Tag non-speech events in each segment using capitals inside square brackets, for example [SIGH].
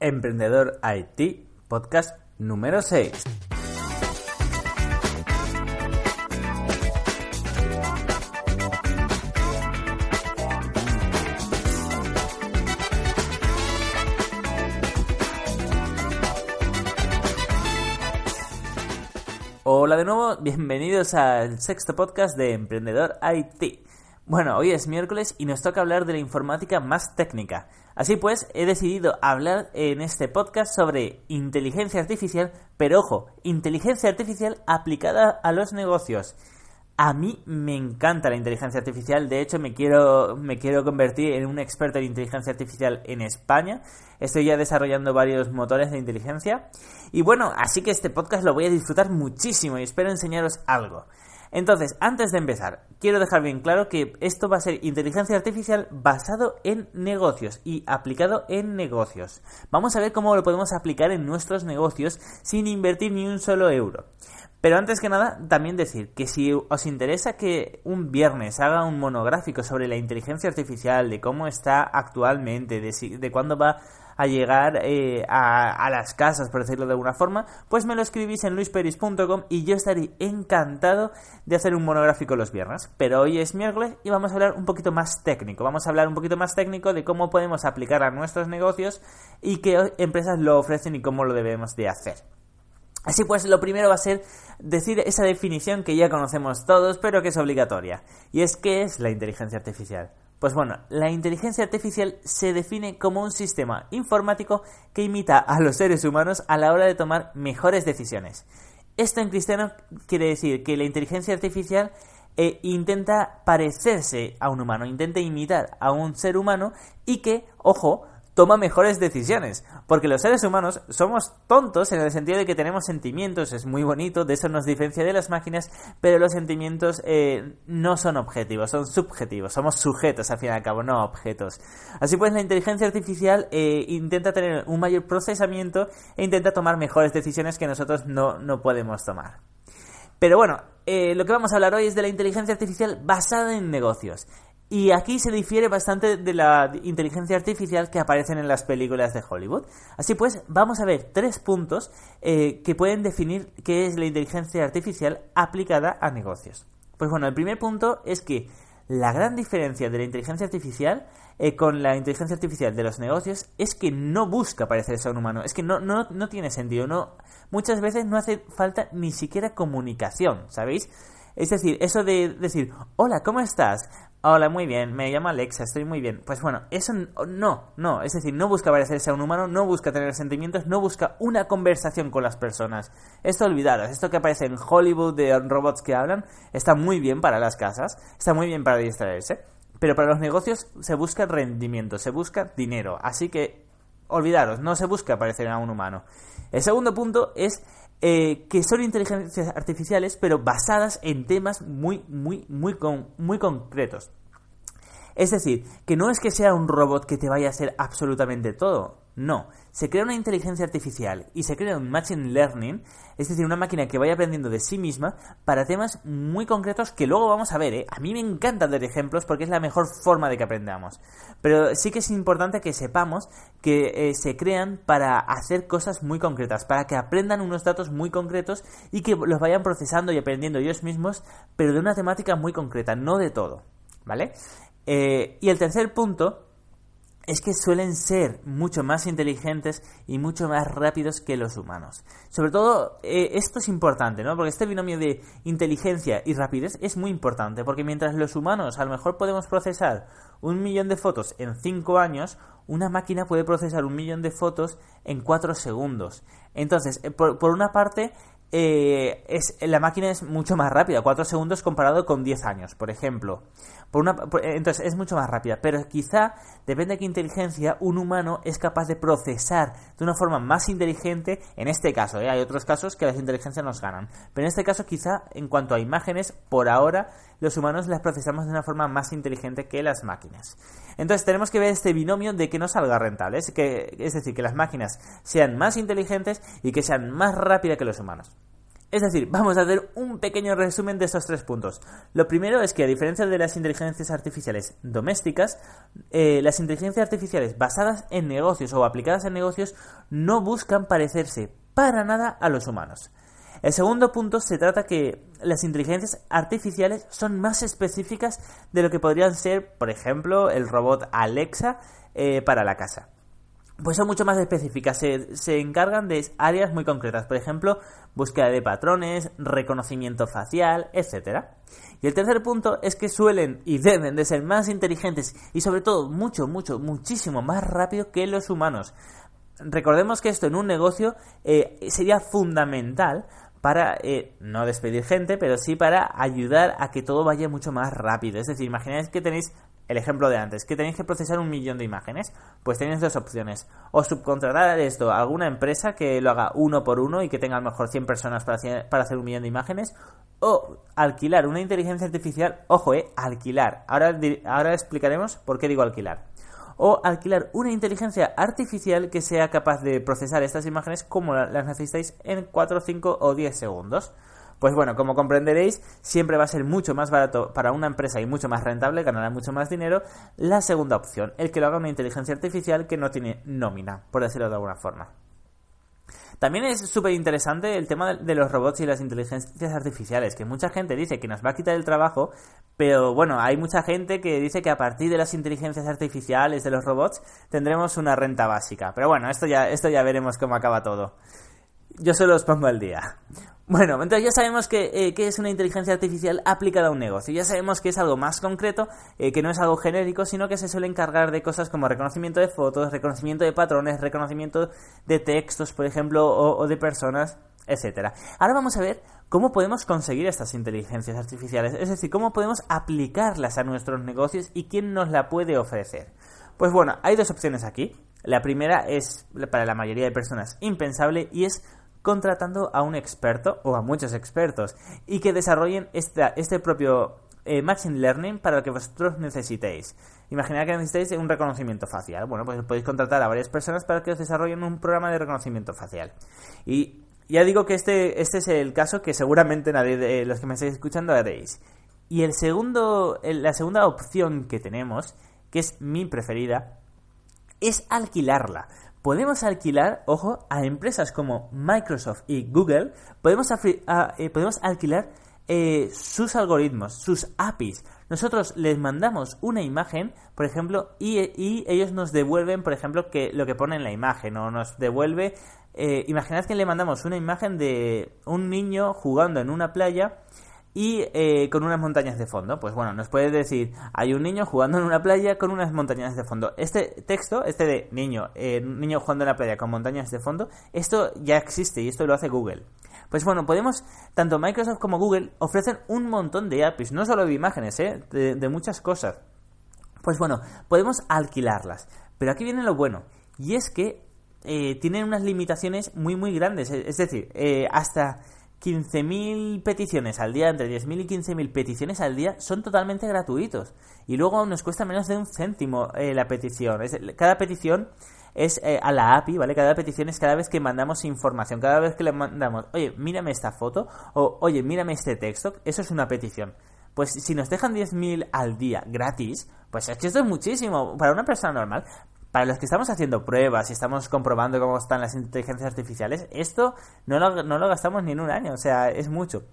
Emprendedor IT, podcast número 6. Hola de nuevo, bienvenidos al sexto podcast de Emprendedor IT. Bueno, hoy es miércoles y nos toca hablar de la informática más técnica. Así pues, he decidido hablar en este podcast sobre inteligencia artificial, pero ojo, inteligencia artificial aplicada a los negocios. A mí me encanta la inteligencia artificial, de hecho me quiero, me quiero convertir en un experto en inteligencia artificial en España. Estoy ya desarrollando varios motores de inteligencia. Y bueno, así que este podcast lo voy a disfrutar muchísimo y espero enseñaros algo. Entonces, antes de empezar, quiero dejar bien claro que esto va a ser inteligencia artificial basado en negocios y aplicado en negocios. Vamos a ver cómo lo podemos aplicar en nuestros negocios sin invertir ni un solo euro. Pero antes que nada, también decir que si os interesa que un viernes haga un monográfico sobre la inteligencia artificial, de cómo está actualmente, de, de cuándo va a llegar eh, a, las casas, por decirlo de alguna forma, pues me lo escribís en luisperis.com y yo estaré encantado de hacer un monográfico los viernes. Pero hoy es miércoles y vamos a hablar un poquito más técnico. Vamos a hablar un poquito más técnico de cómo podemos aplicar a nuestros negocios y qué empresas lo ofrecen y cómo lo debemos de hacer. Así pues, lo primero va a ser decir esa definición que ya conocemos todos, pero que es obligatoria. Y es qué es la inteligencia artificial. Pues bueno, la inteligencia artificial se define como un sistema informático que imita a los seres humanos a la hora de tomar mejores decisiones. Esto en cristiano quiere decir que la inteligencia artificial eh, intenta parecerse a un humano, intenta imitar a un ser humano y que, ojo, toma mejores decisiones. Porque los seres humanos somos tontos en el sentido de que tenemos sentimientos, es muy bonito, de eso nos diferencia de las máquinas, pero los sentimientos eh, no son objetivos, son subjetivos, somos sujetos al fin y al cabo, no objetos. Así pues, la inteligencia artificial eh, intenta tener un mayor procesamiento e intenta tomar mejores decisiones que nosotros no, no podemos tomar. Pero bueno, eh, lo que vamos a hablar hoy es de la inteligencia artificial basada en negocios. Y aquí se difiere bastante de la inteligencia artificial que aparecen en las películas de Hollywood. Así pues, vamos a ver tres puntos eh, que pueden definir qué es la inteligencia artificial aplicada a negocios. Pues bueno, el primer punto es que la gran diferencia de la inteligencia artificial eh, con la inteligencia artificial de los negocios es que no busca parecerse a un humano. Es que no, no, no tiene sentido. No, muchas veces no hace falta ni siquiera comunicación, ¿sabéis? Es decir, eso de decir, hola, ¿cómo estás? Hola, muy bien, me llamo Alexa, estoy muy bien. Pues bueno, eso no, no, es decir, no busca parecerse a un humano, no busca tener sentimientos, no busca una conversación con las personas. Esto olvidaros, esto que aparece en Hollywood de robots que hablan, está muy bien para las casas, está muy bien para distraerse, pero para los negocios se busca rendimiento, se busca dinero, así que olvidaros, no se busca parecer a un humano. El segundo punto es eh, que son inteligencias artificiales, pero basadas en temas muy, muy, muy, muy concretos. Es decir, que no es que sea un robot que te vaya a hacer absolutamente todo. No, se crea una inteligencia artificial y se crea un machine learning, es decir, una máquina que vaya aprendiendo de sí misma para temas muy concretos que luego vamos a ver. ¿eh? A mí me encanta dar ejemplos porque es la mejor forma de que aprendamos. Pero sí que es importante que sepamos que eh, se crean para hacer cosas muy concretas, para que aprendan unos datos muy concretos y que los vayan procesando y aprendiendo ellos mismos, pero de una temática muy concreta, no de todo. ¿Vale? Eh, y el tercer punto es que suelen ser mucho más inteligentes y mucho más rápidos que los humanos. Sobre todo, eh, esto es importante, ¿no? Porque este binomio de inteligencia y rapidez es muy importante, porque mientras los humanos a lo mejor podemos procesar un millón de fotos en 5 años, una máquina puede procesar un millón de fotos en 4 segundos. Entonces, eh, por, una parte, eh, es, la máquina es mucho más rápida, 4 segundos comparado con 10 años, por ejemplo. Por una, entonces es mucho más rápida, pero quizá depende de qué inteligencia un humano es capaz de procesar de una forma más inteligente, en este caso, ¿eh? hay otros casos que las inteligencias nos ganan, pero en este caso quizá en cuanto a imágenes, por ahora los humanos las procesamos de una forma más inteligente que las máquinas. Entonces tenemos que ver este binomio de que no salga rentable, es, que, es decir, que las máquinas sean más inteligentes y que sean más rápidas que los humanos. Es decir, vamos a hacer un pequeño resumen de estos tres puntos. Lo primero es que a diferencia de las inteligencias artificiales domésticas, eh, las inteligencias artificiales basadas en negocios o aplicadas en negocios no buscan parecerse para nada a los humanos. El segundo punto se trata que las inteligencias artificiales son más específicas de lo que podrían ser, por ejemplo, el robot Alexa eh, para la casa. Pues son mucho más específicas, se, se, encargan de áreas muy concretas, por ejemplo, búsqueda de patrones, reconocimiento facial, etc. Y el tercer punto es que suelen y deben de ser más inteligentes y sobre todo mucho, mucho, muchísimo más rápido que los humanos. Recordemos que esto en un negocio eh, sería fundamental para eh, no despedir gente, pero sí para ayudar a que todo vaya mucho más rápido. Es decir, imagináis que tenéis el ejemplo de antes, que tenéis que procesar un millón de imágenes, pues tenéis dos opciones. O subcontratar esto a alguna empresa que lo haga uno por uno y que tenga a lo mejor 100 personas para hacer, un millón de imágenes, o alquilar una inteligencia artificial, ojo, eh, alquilar. Ahora, ahora explicaremos por qué digo alquilar o alquilar una inteligencia artificial que sea capaz de procesar estas imágenes como las necesitáis en 4, 5 o 10 segundos. Pues bueno, como comprenderéis, siempre va a ser mucho más barato para una empresa y mucho más rentable, ganará mucho más dinero, la segunda opción, el que lo haga una inteligencia artificial que no tiene nómina, por decirlo de alguna forma. También es súper interesante el tema de los robots y las inteligencias artificiales, que mucha gente dice que nos va a quitar el trabajo, pero bueno, hay mucha gente que dice que a partir de las inteligencias artificiales, de los robots, tendremos una renta básica. Pero bueno, esto ya, esto ya veremos cómo acaba todo. Yo solo os pongo al día. Bueno, entonces ya sabemos que, eh, es una inteligencia artificial aplicada a un negocio. Ya sabemos que es algo más concreto, eh, que no es algo genérico, sino que se suele encargar de cosas como reconocimiento de fotos, reconocimiento de patrones, reconocimiento de textos, por ejemplo, o, de personas, etcétera. Ahora vamos a ver cómo podemos conseguir estas inteligencias artificiales, es decir, cómo podemos aplicarlas a nuestros negocios y quién nos la puede ofrecer. Pues bueno, hay dos opciones aquí. La primera es para la mayoría de personas impensable y es contratando a un experto o a muchos expertos y que desarrollen este propio eh, Machine Learning para lo que vosotros necesitéis. Imaginad que necesitáis un reconocimiento facial. Bueno, pues podéis contratar a varias personas para que os desarrollen un programa de reconocimiento facial. Y ya digo que este, este es el caso que seguramente nadie de los que me estáis escuchando haréis. Y el segundo, la segunda opción que tenemos, que es mi preferida, es alquilarla podemos alquilar, ojo, a empresas como Microsoft y Google, podemos, eh, podemos alquilar eh, sus algoritmos, sus APIs. Nosotros les mandamos una imagen, por ejemplo, y, ellos nos devuelven, por ejemplo, que lo que pone en la imagen, o nos devuelve. Eh, imaginad que le mandamos una imagen de un niño jugando en una playa y eh, con unas montañas de fondo. Pues bueno, nos puede decir, hay un niño jugando en una playa con unas montañas de fondo. Este texto, este de niño, eh, niño jugando en la playa con montañas de fondo, esto ya existe y esto lo hace Google. Pues bueno, podemos, tanto Microsoft como Google ofrecen un montón de APIs, no solo de imágenes, ¿eh? de, muchas cosas. Pues bueno, podemos alquilarlas. Pero aquí viene lo bueno, y es que eh, tienen unas limitaciones muy muy grandes. Es decir, hasta 15.000 peticiones al día, entre 10.000 y 15.000 peticiones al día, son totalmente gratuitos. Y luego nos cuesta menos de un céntimo eh, la petición. cada petición es eh, a la API, ¿vale? Cada petición es cada vez que mandamos información, cada vez que le mandamos, oye, mírame esta foto, o oye, mírame este texto, eso es una petición. Pues si nos dejan 10.000 al día gratis, pues es que esto es muchísimo para una persona normal para los que estamos haciendo pruebas y estamos comprobando cómo están las inteligencias artificiales, esto no lo, no lo gastamos ni en un año, o sea, es mucho.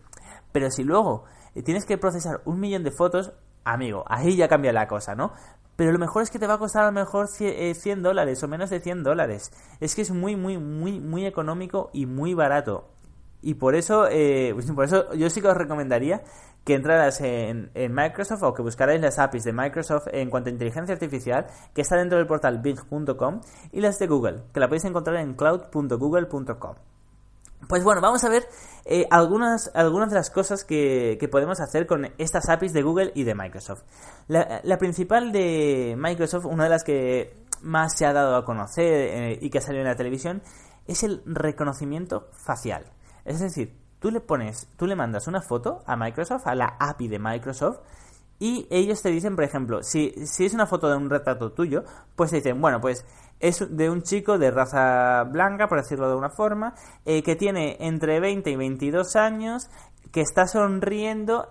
Pero si luego eh, tienes que procesar un millón de fotos, amigo, ahí ya cambia la cosa, ¿no? Pero lo mejor es que te va a costar a lo mejor 100 eh, dólares o menos de 100 dólares. Es que es muy, muy, muy, muy económico y muy barato. Y por eso, eh, pues por eso yo sí que os recomendaría que entraras en, Microsoft o que buscarais las APIs de Microsoft en cuanto a inteligencia artificial, que está dentro del portal bing.com, y las de Google, que la podéis encontrar en cloud.google.com. Pues bueno, vamos a ver eh, algunas, algunas de las cosas que, podemos hacer con estas APIs de Google y de Microsoft. La, principal de Microsoft, una de las que más se ha dado a conocer eh, y que ha salido en la televisión, es el reconocimiento facial. Es decir, tú le pones, tú le mandas una foto a Microsoft, a la API de Microsoft, y ellos te dicen, por ejemplo, si, si es una foto de un retrato tuyo, pues te dicen, bueno, pues es de un chico de raza blanca, por decirlo de una forma, eh, que tiene entre 20 y 22 años, que está sonriendo.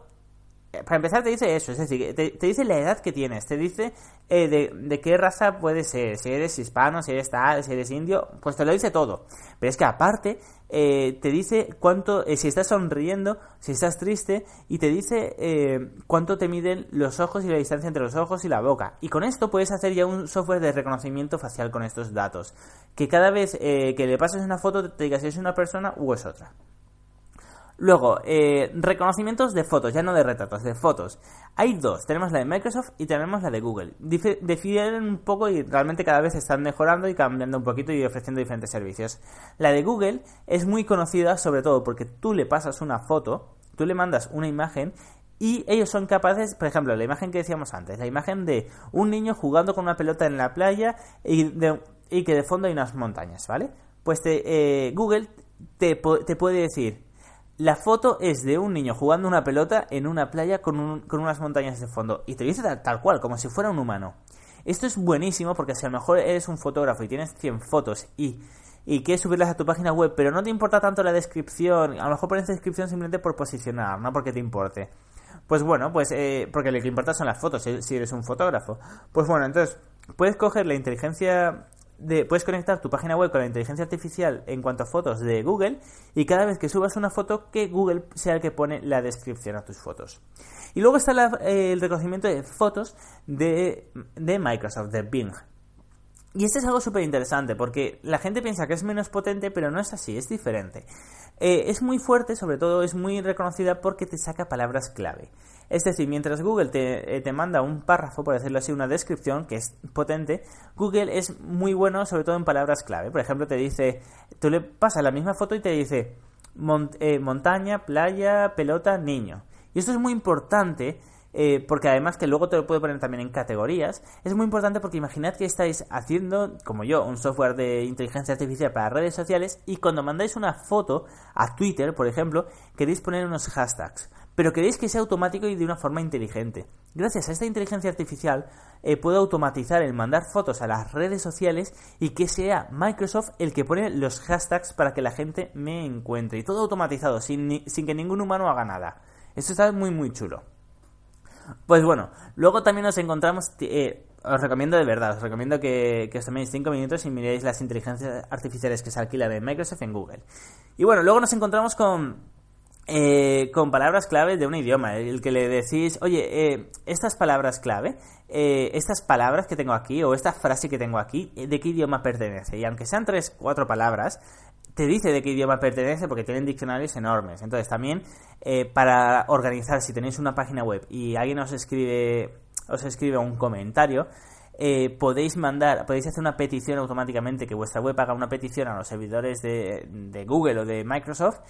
Eh, para empezar te dice eso, es decir, te, te dice la edad que tienes, te dice eh, de, de, qué raza puede ser, si eres hispano, si eres tal, si eres indio, pues te lo dice todo. Pero es que aparte eh, te dice cuánto, eh, si estás sonriendo, si estás triste, y te dice eh, cuánto te miden los ojos y la distancia entre los ojos y la boca. Y con esto puedes hacer ya un software de reconocimiento facial con estos datos. Que cada vez que le pases una foto te diga si es una persona u es otra. Luego, eh, reconocimientos de fotos, ya no de retratos, de fotos. Hay dos, tenemos la de Microsoft y tenemos la de Google. Difieren un poco y realmente cada vez están mejorando y cambiando un poquito y ofreciendo diferentes servicios. La de Google es muy conocida sobre todo porque tú le pasas una foto, tú le mandas una imagen y ellos son capaces, por ejemplo, la imagen que decíamos antes, la imagen de un niño jugando con una pelota en la playa y, que de fondo hay unas montañas, ¿vale? Pues eh, Google te, te puede decir, la foto es de un niño jugando una pelota en una playa con, unas montañas de fondo. Y te dice tal, cual, como si fuera un humano. Esto es buenísimo porque si a lo mejor eres un fotógrafo y tienes 100 fotos y, y quieres subirlas a tu página web, pero no te importa tanto la descripción, a lo mejor pones descripción simplemente por posicionar, no porque te importe. Pues bueno, pues eh, porque lo que importa son las fotos, si eres un fotógrafo. Pues bueno, entonces puedes coger la inteligencia puedes conectar tu página web con la inteligencia artificial en cuanto a fotos de Google y cada vez que subas una foto que Google sea el que pone la descripción a tus fotos. Y luego está eh, el reconocimiento de fotos de, de Microsoft, de Bing. Y este es algo súper interesante porque la gente piensa que es menos potente, pero no es así, es diferente. Eh, es muy fuerte, sobre todo es muy reconocida porque te saca palabras clave. Es decir, mientras Google te, eh, te, manda un párrafo, por decirlo así, una descripción que es potente, Google es muy bueno sobre todo en palabras clave. Por ejemplo, te dice, tú le pasas la misma foto y te dice eh, montaña, playa, pelota, niño. Y esto es muy importante eh, porque además que luego te lo puedo poner también en categorías, es muy importante porque imaginad que estáis haciendo, como yo, un software de inteligencia artificial para redes sociales y cuando mandáis una foto a Twitter, por ejemplo, queréis poner unos hashtags, pero queréis que sea automático y de una forma inteligente. Gracias a esta inteligencia artificial eh, puedo automatizar el mandar fotos a las redes sociales y que sea Microsoft el que pone los hashtags para que la gente me encuentre. Y todo automatizado, sin, sin que ningún humano haga nada. Esto está muy muy chulo. Pues bueno, luego también nos encontramos, eh, os recomiendo de verdad, os recomiendo que, os toméis 5 minutos y miréis las inteligencias artificiales que se alquilan en Microsoft en Google. Y bueno, luego nos encontramos con, eh, con palabras clave de un idioma, el que le decís, oye, eh, estas palabras clave, estas palabras que tengo aquí o esta frase que tengo aquí, ¿de qué idioma pertenece? Y aunque sean 3, 4 palabras, te dice de qué idioma pertenece porque tienen diccionarios enormes. Entonces también eh, para organizar, si tenéis una página web y alguien os escribe, os escribe un comentario, eh, podéis mandar, podéis hacer una petición automáticamente, que vuestra web haga una petición a los servidores de, de Google o de Microsoft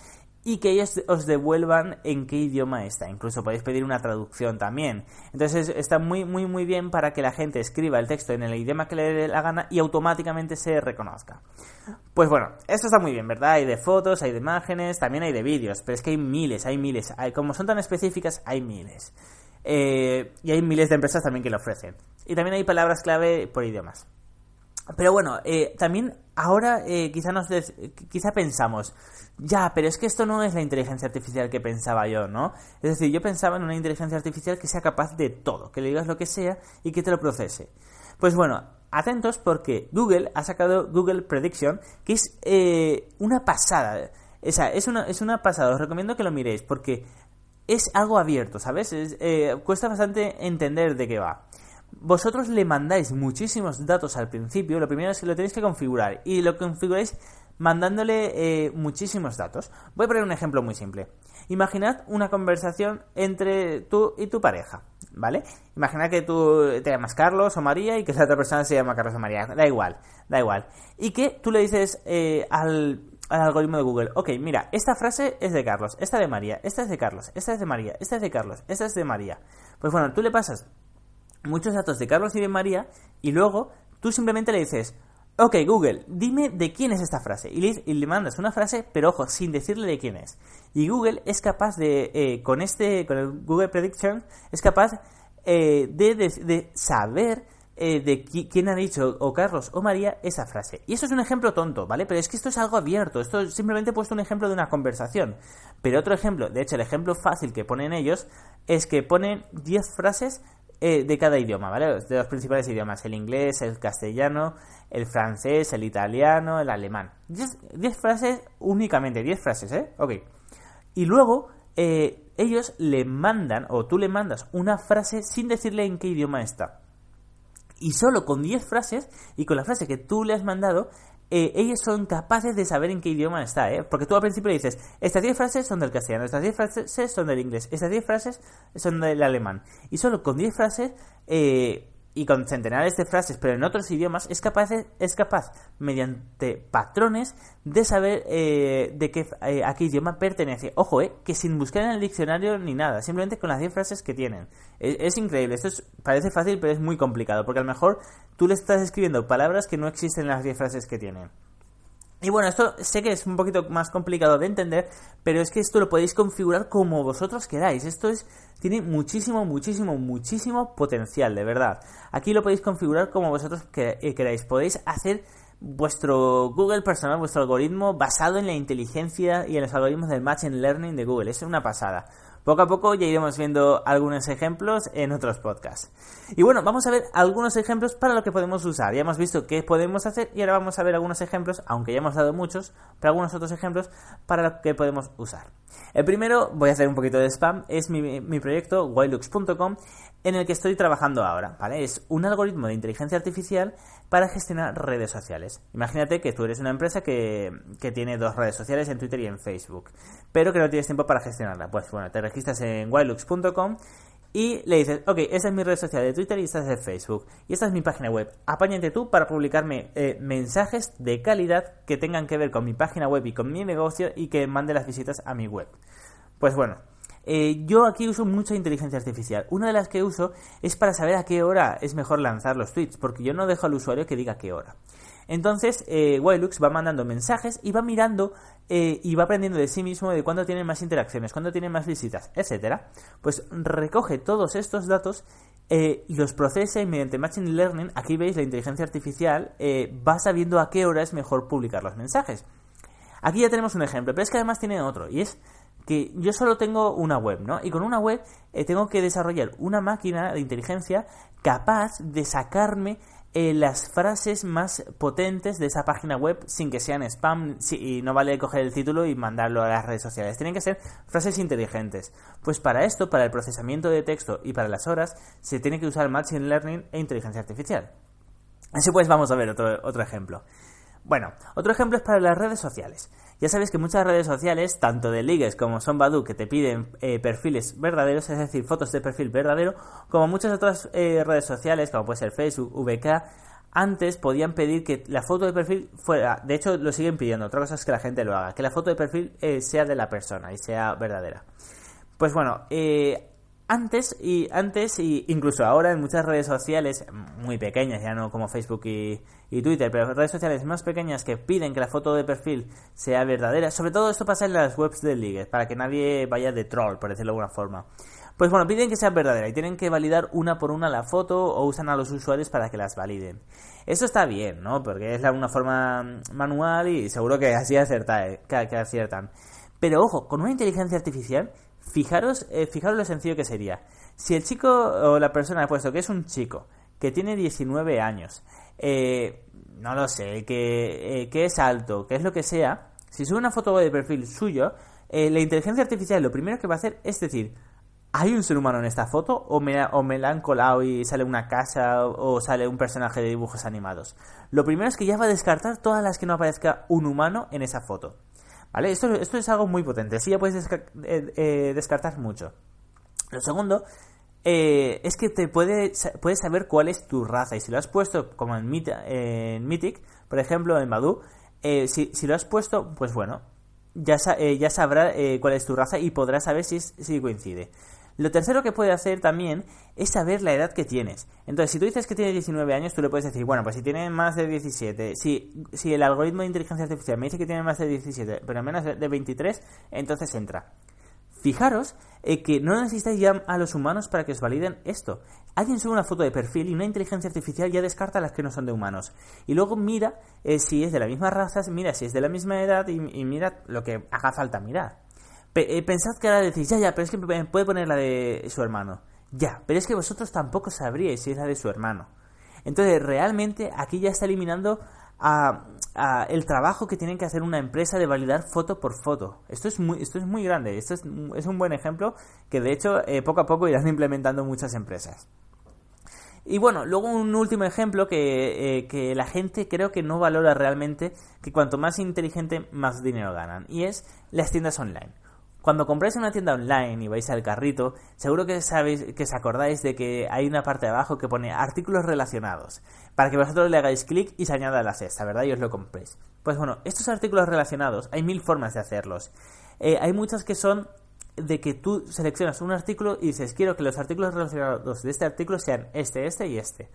y que ellos os devuelvan en qué idioma está. Incluso podéis pedir una traducción también. Entonces está muy, muy, muy bien para que la gente escriba el texto en el idioma que le dé la gana y automáticamente se reconozca. Pues bueno, esto está muy bien, ¿verdad? Hay de fotos, hay de imágenes, también hay de vídeos, pero es que hay miles, hay miles. Como son tan específicas, hay miles. Eh, y hay miles de empresas también que lo ofrecen. Y también hay palabras clave por idiomas. Pero bueno, eh, también ahora eh, quizá, nos quizá pensamos, ya, pero es que esto no es la inteligencia artificial que pensaba yo, ¿no? Es decir, yo pensaba en una inteligencia artificial que sea capaz de todo, que le digas lo que sea y que te lo procese. Pues bueno, atentos porque Google ha sacado Google Prediction, que es eh, una pasada. O sea, es una, es una pasada, os recomiendo que lo miréis porque es algo abierto, ¿sabes? Eh, cuesta bastante entender de qué va. Vosotros le mandáis muchísimos datos al principio, lo primero es que lo tenéis que configurar y lo configuráis mandándole eh, muchísimos datos. Voy a poner un ejemplo muy simple. Imaginad una conversación entre tú y tu pareja, ¿vale? Imaginad que tú te llamas Carlos o María y que la otra persona se llama Carlos o María, da igual, da igual. Y que tú le dices eh, al, al algoritmo de Google, ok, mira, esta frase es de Carlos, esta de María, esta es de Carlos, esta es de María, esta es de Carlos, esta es de María. Pues bueno, tú le pasas muchos datos de Carlos y de María y luego tú simplemente le dices, ok Google, dime de quién es esta frase. Y le, mandas una frase, pero ojo, sin decirle de quién es. Y Google es capaz de, eh, con este, con el Google Prediction, es capaz eh, de, de, saber eh, de quién ha dicho o Carlos o María esa frase. Y eso es un ejemplo tonto, ¿vale? Pero es que esto es algo abierto. Esto simplemente he puesto un ejemplo de una conversación. Pero otro ejemplo, de hecho el ejemplo fácil que ponen ellos es que ponen 10 frases eh, de cada idioma, ¿vale? De los principales idiomas, el inglés, el castellano, el francés, el italiano, el alemán. 10 frases únicamente, 10 frases, ¿eh? Ok. Y luego eh, ellos le mandan, o tú le mandas una frase sin decirle en qué idioma está. Y solo con 10 frases, y con la frase que tú le has mandado, eh, ellos son capaces de saber en qué idioma está, ¿eh? Porque tú al principio dices, estas 10 frases son del castellano, estas 10 frases son del inglés, estas 10 frases son del alemán. Y solo con 10 frases eh, y con centenares de frases, pero en otros idiomas, es capaz, es capaz mediante patrones, de saber eh, de qué, eh, a qué idioma pertenece. Ojo, eh, que sin buscar en el diccionario ni nada, simplemente con las 10 frases que tienen. Es, increíble, esto parece fácil, pero es muy complicado, porque a lo mejor tú le estás escribiendo palabras que no existen en las 10 frases que tienen. Y bueno, esto sé que es un poquito más complicado de entender, pero es que esto lo podéis configurar como vosotros queráis. Esto es tiene muchísimo, muchísimo, muchísimo potencial, de verdad. Aquí lo podéis configurar como vosotros eh, queráis. Podéis hacer vuestro Google personal, vuestro algoritmo basado en la inteligencia y en los algoritmos del Machine Learning de Google. Es una pasada. Poco a poco ya iremos viendo algunos ejemplos en otros podcasts. Y bueno, vamos a ver algunos ejemplos para lo que podemos usar. Ya hemos visto qué podemos hacer y ahora vamos a ver algunos ejemplos, aunque ya hemos dado muchos, pero algunos otros ejemplos para lo que podemos usar. El primero, voy a hacer un poquito de spam, es mi, proyecto wilux.com en el que estoy trabajando ahora. Es un algoritmo de inteligencia artificial para gestionar redes sociales. Imagínate que tú eres una empresa que, que, tiene dos redes sociales en Twitter y en Facebook, pero que no tienes tiempo para gestionarla. Pues bueno, te registras en wilux.com y le dices, ok, esta es mi red social de Twitter y esta es de Facebook. Y esta es mi página web. Apáñate tú para publicarme eh, mensajes de calidad que tengan que ver con mi página web y con mi negocio y que mande las visitas a mi web. Pues bueno, eh, yo aquí uso mucha inteligencia artificial. Una de las que uso es para saber a qué hora es mejor lanzar los tweets, porque yo no dejo al usuario que diga qué hora. Entonces, eh, Wilux va mandando mensajes y va mirando eh, y va aprendiendo de sí mismo de cuándo tiene más interacciones, cuándo tiene más visitas, etcétera. Pues recoge todos estos datos eh, y los procesa y mediante Machine Learning, aquí veis la inteligencia artificial, va sabiendo a qué hora es mejor publicar los mensajes. Aquí ya tenemos un ejemplo, pero es que además tiene otro, y es que yo solo tengo una web, ¿no? Y con una web eh, tengo que desarrollar una máquina de inteligencia capaz de sacarme eh, las frases más potentes de esa página web sin que sean spam y no vale coger el título y mandarlo a las redes sociales. Tienen que ser frases inteligentes. Pues para esto, para el procesamiento de texto y para las horas, se tiene que usar Machine Learning e inteligencia artificial. Así pues, vamos a ver otro, otro ejemplo. Bueno, otro ejemplo es para las redes sociales. Ya sabéis que muchas redes sociales, tanto de ligues como son Badu, que te piden eh, perfiles verdaderos, es decir, fotos de perfil verdadero, como muchas otras eh, redes sociales, como puede ser Facebook, VK, antes podían pedir que la foto de perfil fuera, de hecho lo siguen pidiendo, otra cosa es que la gente lo haga, que la foto de perfil eh, sea de la persona y sea verdadera. Pues bueno, eh, antes y antes y incluso ahora en muchas redes sociales muy pequeñas, ya no como Facebook y, Twitter, pero redes sociales más pequeñas que piden que la foto de perfil sea verdadera. Sobre todo esto pasa en las webs de ligue, para que nadie vaya de troll, por decirlo de alguna forma. Pues bueno, piden que sea verdadera y tienen que validar una por una la foto o usan a los usuarios para que las validen. Eso está bien, ¿no? Porque es una forma manual y seguro que así acierta, que aciertan. Pero ojo, con una inteligencia artificial Fijaros, eh, fijaros lo sencillo que sería. Si el chico o la persona puesto que es un chico que tiene 19 años, eh, no lo sé, que, eh, que, es alto, que es lo que sea, si sube una foto de perfil suyo, la inteligencia artificial lo primero que va a hacer es decir, ¿hay un ser humano en esta foto? ¿O me, o me la han colado y sale una casa o sale un personaje de dibujos animados? Lo primero es que ya va a descartar todas las que no aparezca un humano en esa foto. ¿Vale? Esto, esto es algo muy potente. Así ya puedes eh, eh, descartar mucho. Lo segundo eh, es que te puede, puedes saber cuál es tu raza. Y si lo has puesto como en, Mythic, por ejemplo, en Badu, eh, si, lo has puesto, pues bueno, ya, eh, ya sabrá cuál es tu raza y podrás saber si, si coincide. Lo tercero que puede hacer también es saber la edad que tienes. Entonces, si tú dices que tienes 19 años, tú le puedes decir, bueno, pues si tiene más de 17, si, si el algoritmo de inteligencia artificial me dice que tiene más de 17, pero menos de 23, entonces entra. Fijaros eh, que no necesitáis ya a los humanos para que os validen esto. Alguien sube una foto de perfil y una inteligencia artificial ya descarta las que no son de humanos. Y luego mira eh, si es de la misma raza, mira si es de la misma edad y mira lo que haga falta mirar. Eh, pensad que ahora decís, ya, ya, pero es que puede poner la de su hermano. Ya, pero es que vosotros tampoco sabríais si es la de su hermano. Entonces, realmente aquí ya está eliminando a, el trabajo que tienen que hacer una empresa de validar foto por foto. Esto es muy, esto es muy grande. Esto es, un buen ejemplo que, de hecho, eh, poco a poco irán [LAUGHS] implementando muchas empresas. Y bueno, luego un último ejemplo que, eh, que, la gente creo que no valora realmente, que cuanto más inteligente, más dinero ganan. Y es las tiendas online. Cuando compráis una tienda online y vais al carrito, seguro que sabéis que os acordáis de que hay una parte de abajo que pone artículos relacionados, para que vosotros le hagáis clic y se añada a la cesta, ¿verdad? Y os lo compréis. Pues bueno, estos artículos relacionados, hay mil formas de hacerlos. Eh, hay muchas que son de que tú seleccionas un artículo y dices, quiero que los artículos relacionados de este artículo sean este, este y este.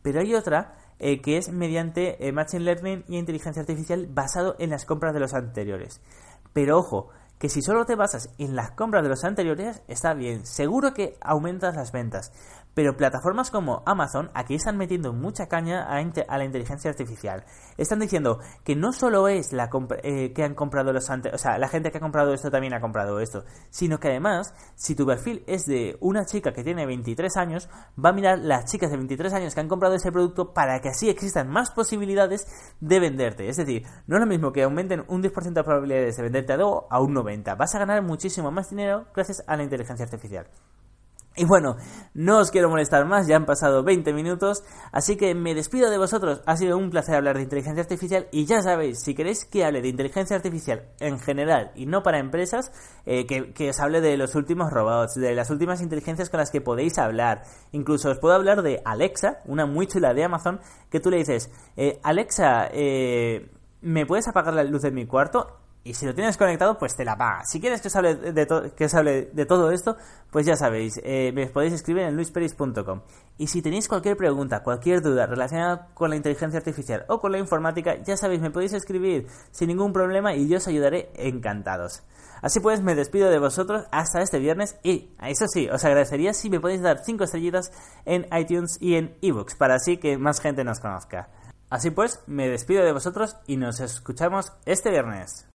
Pero hay otra eh, que es mediante eh, Machine Learning y inteligencia artificial basado en las compras de los anteriores. Pero ojo, que si solo te basas en las compras de los anteriores, está bien, seguro que aumentas las ventas, pero plataformas como Amazon aquí están metiendo mucha caña a, la inteligencia artificial. Están diciendo que no solo es la eh, que han comprado los antes, o sea, la gente que ha comprado esto también ha comprado esto, sino que además, si tu perfil es de una chica que tiene 23 años, va a mirar las chicas de 23 años que han comprado ese producto para que así existan más posibilidades de venderte. Es decir, no es lo mismo que aumenten un 10% de probabilidades de venderte a algo a un 90%. Vas a ganar muchísimo más dinero gracias a la inteligencia artificial. Y bueno, no os quiero molestar más, ya han pasado 20 minutos, así que me despido de vosotros. Ha sido un placer hablar de inteligencia artificial y ya sabéis, si queréis que hable de inteligencia artificial en general y no para empresas, eh, que, os hable de los últimos robots, de las últimas inteligencias con las que podéis hablar. Incluso os puedo hablar de Alexa, una muy chula de Amazon, que tú le dices, eh, Alexa, eh, ¿me puedes apagar la luz de mi cuarto? Y si lo tienes conectado, pues te la paga. Si quieres que os hable de, que os hable de todo esto, pues ya sabéis, eh, me podéis escribir en luisperis.com. Y si tenéis cualquier pregunta, cualquier duda relacionada con la inteligencia artificial o con la informática, ya sabéis, me podéis escribir sin ningún problema y yo os ayudaré encantados. Así pues, me despido de vosotros hasta este viernes y, eso sí, os agradecería si me podéis dar 5 estrellitas en iTunes y en ebooks para así que más gente nos conozca. Así pues, me despido de vosotros y nos escuchamos este viernes.